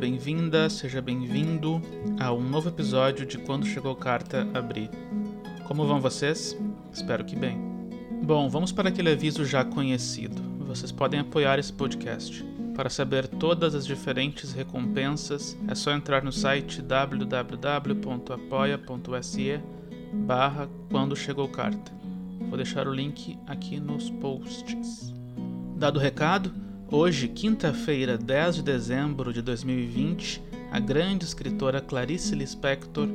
Bem-vinda, seja bem-vindo a um novo episódio de Quando Chegou Carta Abrir. Como vão vocês? Espero que bem. Bom, vamos para aquele aviso já conhecido. Vocês podem apoiar esse podcast. Para saber todas as diferentes recompensas, é só entrar no site www.apoia.se barra Quando Chegou Carta. Vou deixar o link aqui nos posts. Dado o recado, hoje, quinta-feira, 10 de dezembro de 2020, a grande escritora Clarice Lispector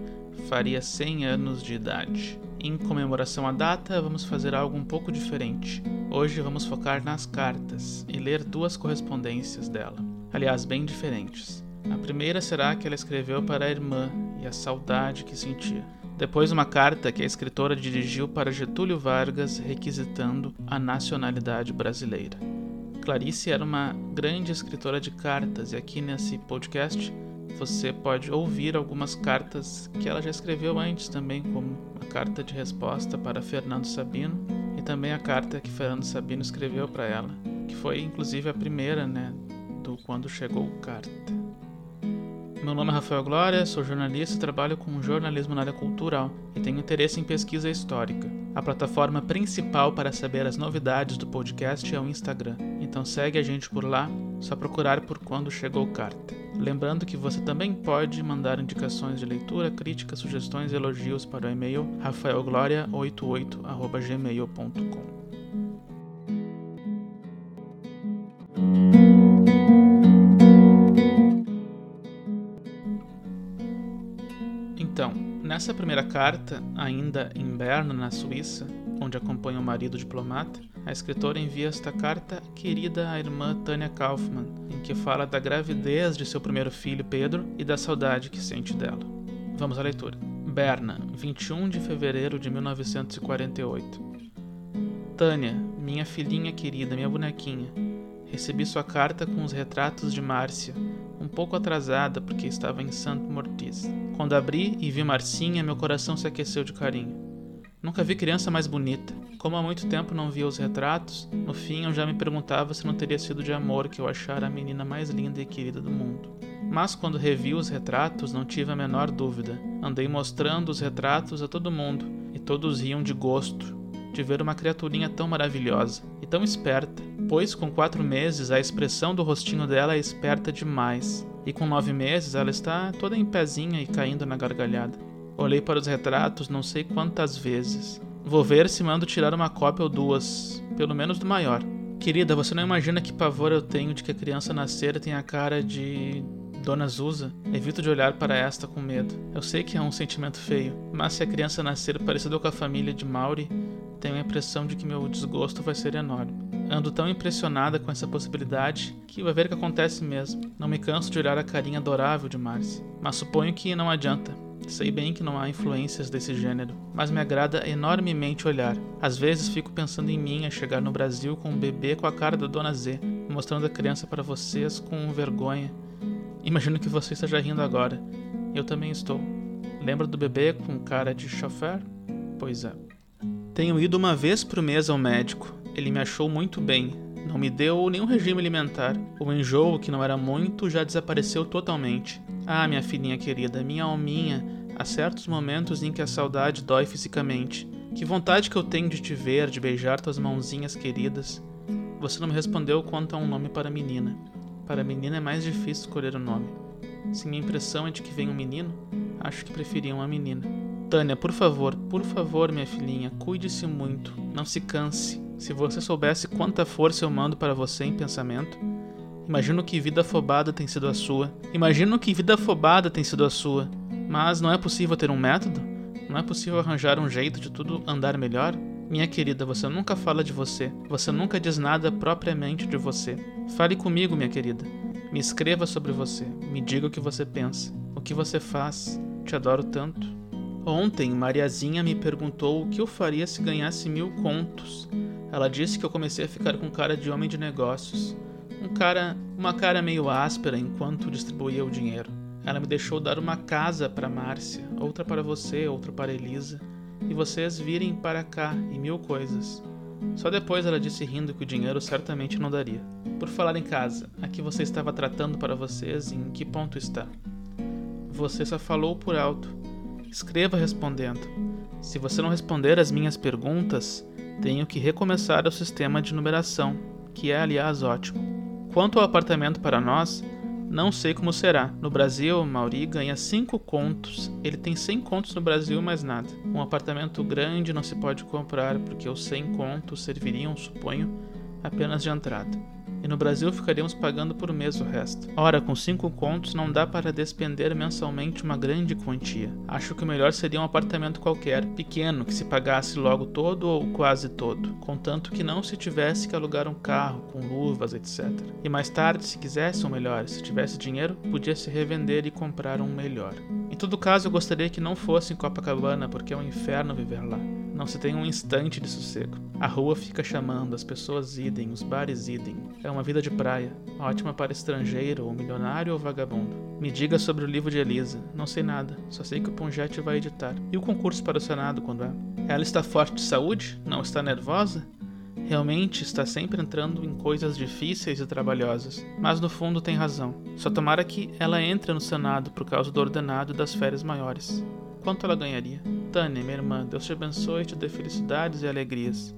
faria 100 anos de idade. Em comemoração à data, vamos fazer algo um pouco diferente. Hoje vamos focar nas cartas e ler duas correspondências dela, aliás, bem diferentes. A primeira será que ela escreveu para a irmã e a saudade que sentia. Depois, uma carta que a escritora dirigiu para Getúlio Vargas requisitando a nacionalidade brasileira. Clarice era uma grande escritora de cartas e aqui nesse podcast você pode ouvir algumas cartas que ela já escreveu antes também, como a carta de resposta para Fernando Sabino e também a carta que Fernando Sabino escreveu para ela, que foi inclusive a primeira, né, do quando chegou carta. Meu nome é Rafael Glória, sou jornalista e trabalho com jornalismo na área cultural e tenho interesse em pesquisa histórica. A plataforma principal para saber as novidades do podcast é o Instagram, então segue a gente por lá, só procurar por quando chegou carta. Lembrando que você também pode mandar indicações de leitura, críticas, sugestões e elogios para o e-mail rafaelgloria88@gmail.com. Então, nessa primeira carta, ainda em Berna, na Suíça, onde acompanha o marido diplomata, a escritora envia esta carta querida à irmã Tânia Kaufmann, em que fala da gravidez de seu primeiro filho, Pedro, e da saudade que sente dela. Vamos à leitura. Berna, 21 de fevereiro de 1948. Tânia, minha filhinha querida, minha bonequinha, recebi sua carta com os retratos de Márcia, um pouco atrasada porque estava em Santo Mortis. Quando abri e vi Marcinha, meu coração se aqueceu de carinho. Nunca vi criança mais bonita. Como há muito tempo não via os retratos, no fim eu já me perguntava se não teria sido de amor que eu achara a menina mais linda e querida do mundo. Mas quando revi os retratos, não tive a menor dúvida. Andei mostrando os retratos a todo mundo, e todos riam de gosto de ver uma criaturinha tão maravilhosa e tão esperta, pois com quatro meses a expressão do rostinho dela é esperta demais, e com nove meses ela está toda em pezinha e caindo na gargalhada. Olhei para os retratos não sei quantas vezes. Vou ver se mando tirar uma cópia ou duas, pelo menos do maior. Querida, você não imagina que pavor eu tenho de que a criança nascer tenha a cara de Dona Zusa, evito de olhar para esta com medo. Eu sei que é um sentimento feio, mas se a criança nascer parecida com a família de Mauri, tenho a impressão de que meu desgosto vai ser enorme. Ando tão impressionada com essa possibilidade que vai ver que acontece mesmo. Não me canso de olhar a carinha adorável de Marcy, mas suponho que não adianta. Sei bem que não há influências desse gênero, mas me agrada enormemente olhar. Às vezes fico pensando em mim a chegar no Brasil com um bebê com a cara da Dona Z, mostrando a criança para vocês com vergonha. Imagino que você esteja rindo agora. Eu também estou. Lembra do bebê com cara de chofer? Pois é. Tenho ido uma vez por mês ao médico. Ele me achou muito bem. Não me deu nenhum regime alimentar. O enjoo, que não era muito, já desapareceu totalmente. Ah, minha filhinha querida, minha alminha, há certos momentos em que a saudade dói fisicamente. Que vontade que eu tenho de te ver, de beijar tuas mãozinhas queridas. Você não me respondeu quanto a um nome para a menina. Para a menina é mais difícil escolher o nome. Se minha impressão é de que vem um menino, acho que preferia uma menina. Tânia, por favor, por favor, minha filhinha, cuide-se muito, não se canse. Se você soubesse quanta força eu mando para você em pensamento, imagino que vida afobada tem sido a sua. Imagino que vida afobada tem sido a sua. Mas não é possível ter um método? Não é possível arranjar um jeito de tudo andar melhor? Minha querida, você nunca fala de você. Você nunca diz nada propriamente de você. Fale comigo, minha querida. Me escreva sobre você. Me diga o que você pensa. O que você faz. Te adoro tanto. Ontem, Mariazinha me perguntou o que eu faria se ganhasse mil contos. Ela disse que eu comecei a ficar com cara de homem de negócios. Um cara, uma cara meio áspera enquanto distribuía o dinheiro. Ela me deixou dar uma casa para Márcia, outra para você, outra para Elisa, e vocês virem para cá e mil coisas. Só depois ela disse rindo que o dinheiro certamente não daria. Por falar em casa, a que você estava tratando para vocês em que ponto está? Você só falou por alto. Escreva respondendo. Se você não responder às minhas perguntas, tenho que recomeçar o sistema de numeração, que é aliás ótimo. Quanto ao apartamento para nós, não sei como será. No Brasil, Mauri ganha 5 contos. Ele tem 100 contos no Brasil, mais nada. Um apartamento grande não se pode comprar porque os 100 contos serviriam, suponho, apenas de entrada e no Brasil ficaríamos pagando por mês o resto. Ora, com cinco contos não dá para despender mensalmente uma grande quantia. Acho que o melhor seria um apartamento qualquer, pequeno, que se pagasse logo todo ou quase todo, contanto que não se tivesse que alugar um carro com luvas, etc. E mais tarde, se quisesse um melhor, se tivesse dinheiro, podia se revender e comprar um melhor. Em todo caso, eu gostaria que não fosse em Copacabana, porque é um inferno viver lá. Não se tem um instante de sossego. A rua fica chamando, as pessoas idem, os bares idem. É uma vida de praia, ótima para estrangeiro, ou milionário ou vagabundo. Me diga sobre o livro de Elisa. Não sei nada, só sei que o Ponjete vai editar. E o concurso para o Senado, quando é? Ela está forte de saúde? Não está nervosa? Realmente está sempre entrando em coisas difíceis e trabalhosas, mas no fundo tem razão. Só tomara que ela entre no Senado por causa do ordenado das férias maiores. Quanto ela ganharia? Tânia, minha irmã, Deus te abençoe e te dê felicidades e alegrias.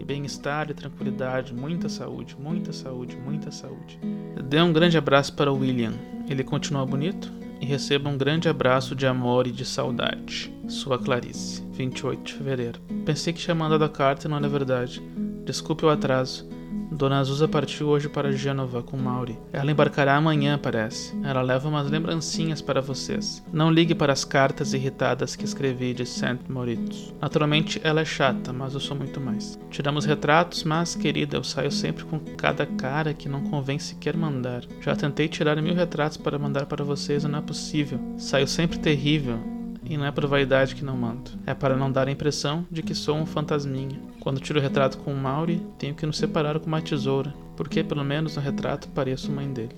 E bem-estar e tranquilidade, muita saúde, muita saúde, muita saúde. Dê um grande abraço para o William. Ele continua bonito? E receba um grande abraço de amor e de saudade. Sua Clarice, 28 de fevereiro. Pensei que tinha mandado a carta e não era verdade. Desculpe o atraso. Dona Azusa partiu hoje para Gênova com Mauri. Ela embarcará amanhã, parece. Ela leva umas lembrancinhas para vocês. Não ligue para as cartas irritadas que escrevi de Saint Moritz. Naturalmente, ela é chata, mas eu sou muito mais. Tiramos retratos, mas, querida, eu saio sempre com cada cara que não convém sequer mandar. Já tentei tirar mil retratos para mandar para vocês e não é possível. Saio sempre terrível. E não é por vaidade que não mando. É para não dar a impressão de que sou um fantasminha. Quando tiro o retrato com o Mauri, tenho que nos separar com uma tesoura, porque pelo menos no retrato pareço mãe dele.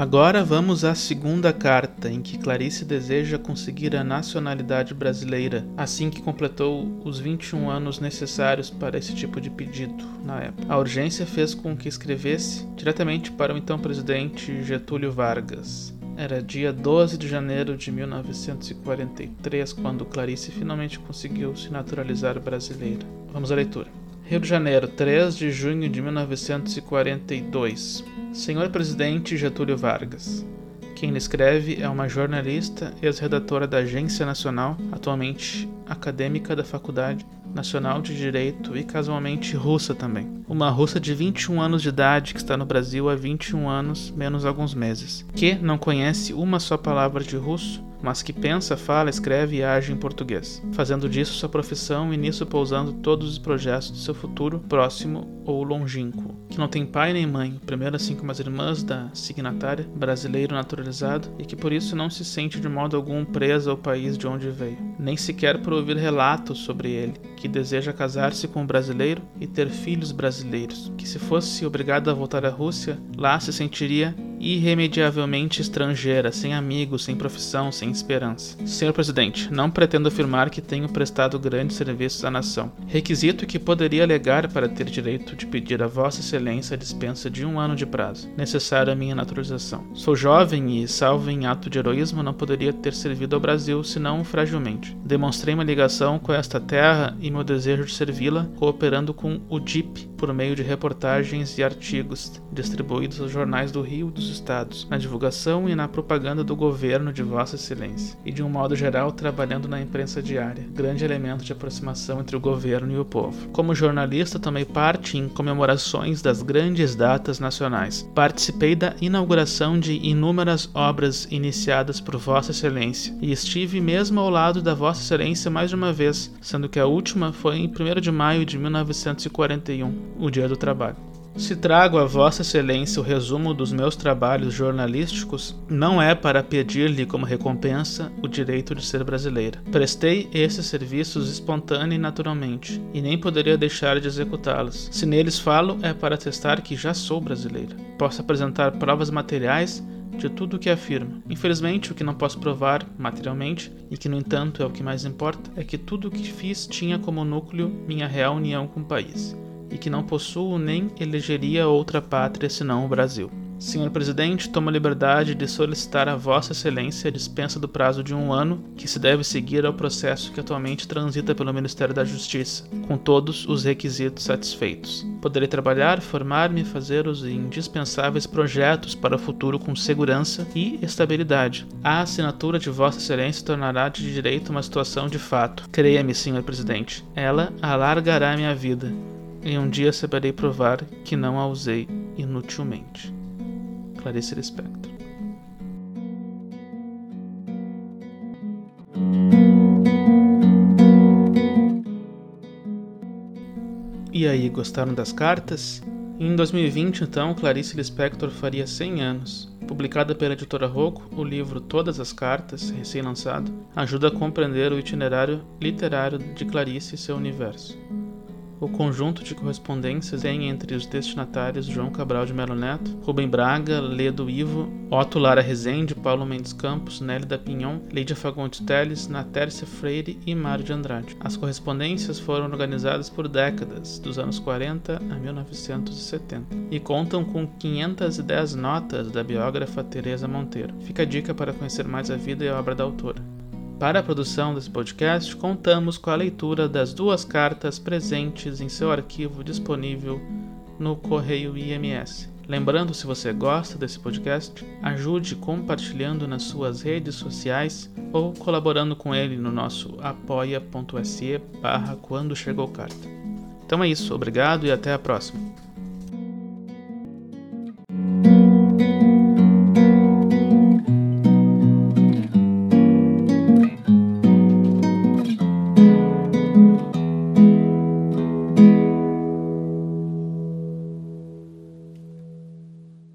Agora vamos à segunda carta, em que Clarice deseja conseguir a nacionalidade brasileira, assim que completou os 21 anos necessários para esse tipo de pedido na época. A urgência fez com que escrevesse diretamente para o então presidente Getúlio Vargas. Era dia 12 de janeiro de 1943 quando Clarice finalmente conseguiu se naturalizar brasileira. Vamos à leitura. Rio de Janeiro, 3 de junho de 1942. Senhor Presidente Getúlio Vargas. Quem lhe escreve é uma jornalista e ex-redatora da Agência Nacional, atualmente acadêmica da Faculdade Nacional de Direito e casualmente russa também. Uma russa de 21 anos de idade que está no Brasil há 21 anos menos alguns meses, que não conhece uma só palavra de russo mas que pensa, fala, escreve e age em português, fazendo disso sua profissão e nisso pousando todos os projetos do seu futuro próximo ou longínquo, que não tem pai nem mãe, primeiro assim como as irmãs da signatária, brasileiro naturalizado, e que por isso não se sente de modo algum presa ao país de onde veio, nem sequer por ouvir relatos sobre ele, que deseja casar-se com um brasileiro e ter filhos brasileiros, que se fosse obrigado a voltar à Rússia, lá se sentiria irremediavelmente estrangeira, sem amigos, sem profissão, sem esperança. Senhor presidente, não pretendo afirmar que tenho prestado grandes serviços à nação. Requisito que poderia alegar para ter direito de pedir a Vossa Excelência a dispensa de um ano de prazo, necessário à minha naturalização. Sou jovem e, salvo em ato de heroísmo, não poderia ter servido ao Brasil senão fragilmente. Demonstrei uma ligação com esta terra e meu desejo de servi-la, cooperando com o DIP por meio de reportagens e artigos distribuídos aos jornais do Rio dos estados, na divulgação e na propaganda do governo de Vossa Excelência, e de um modo geral trabalhando na imprensa diária, grande elemento de aproximação entre o governo e o povo. Como jornalista, tomei parte em comemorações das grandes datas nacionais. Participei da inauguração de inúmeras obras iniciadas por Vossa Excelência e estive mesmo ao lado da Vossa Excelência mais de uma vez, sendo que a última foi em 1 de maio de 1941, o Dia do Trabalho. Se trago a Vossa Excelência o resumo dos meus trabalhos jornalísticos, não é para pedir-lhe como recompensa o direito de ser brasileira. Prestei esses serviços espontânea e naturalmente, e nem poderia deixar de executá-los. Se neles falo, é para atestar que já sou brasileira. Posso apresentar provas materiais de tudo o que afirma. Infelizmente, o que não posso provar materialmente, e que no entanto é o que mais importa, é que tudo o que fiz tinha como núcleo minha real união com o país, e que não possuo nem elegeria outra pátria senão o Brasil. Senhor Presidente, tomo a liberdade de solicitar a Vossa Excelência a dispensa do prazo de um ano que se deve seguir ao processo que atualmente transita pelo Ministério da Justiça, com todos os requisitos satisfeitos. Poderei trabalhar, formar-me fazer os indispensáveis projetos para o futuro com segurança e estabilidade. A assinatura de Vossa Excelência tornará de direito uma situação de fato. Creia-me, Senhor Presidente, ela alargará minha vida. E um dia saberei provar que não a usei inutilmente. Clarice Lispector. E aí, gostaram das cartas? Em 2020, então, Clarice Lispector faria 100 anos. Publicada pela editora Rocco, o livro Todas as Cartas, recém-lançado, ajuda a compreender o itinerário literário de Clarice e seu universo. O conjunto de correspondências tem entre os destinatários João Cabral de Melo Neto, Rubem Braga, Ledo Ivo, Otto Lara Rezende, Paulo Mendes Campos, Nélida Pinhon, Lídia Fagundes Teles, Natércia Freire e Mário de Andrade. As correspondências foram organizadas por décadas, dos anos 40 a 1970, e contam com 510 notas da biógrafa Teresa Monteiro. Fica a dica para conhecer mais a vida e a obra da autora. Para a produção desse podcast, contamos com a leitura das duas cartas presentes em seu arquivo disponível no Correio IMS. Lembrando, se você gosta desse podcast, ajude compartilhando nas suas redes sociais ou colaborando com ele no nosso apoia.se barra quando chegou carta. Então é isso, obrigado e até a próxima.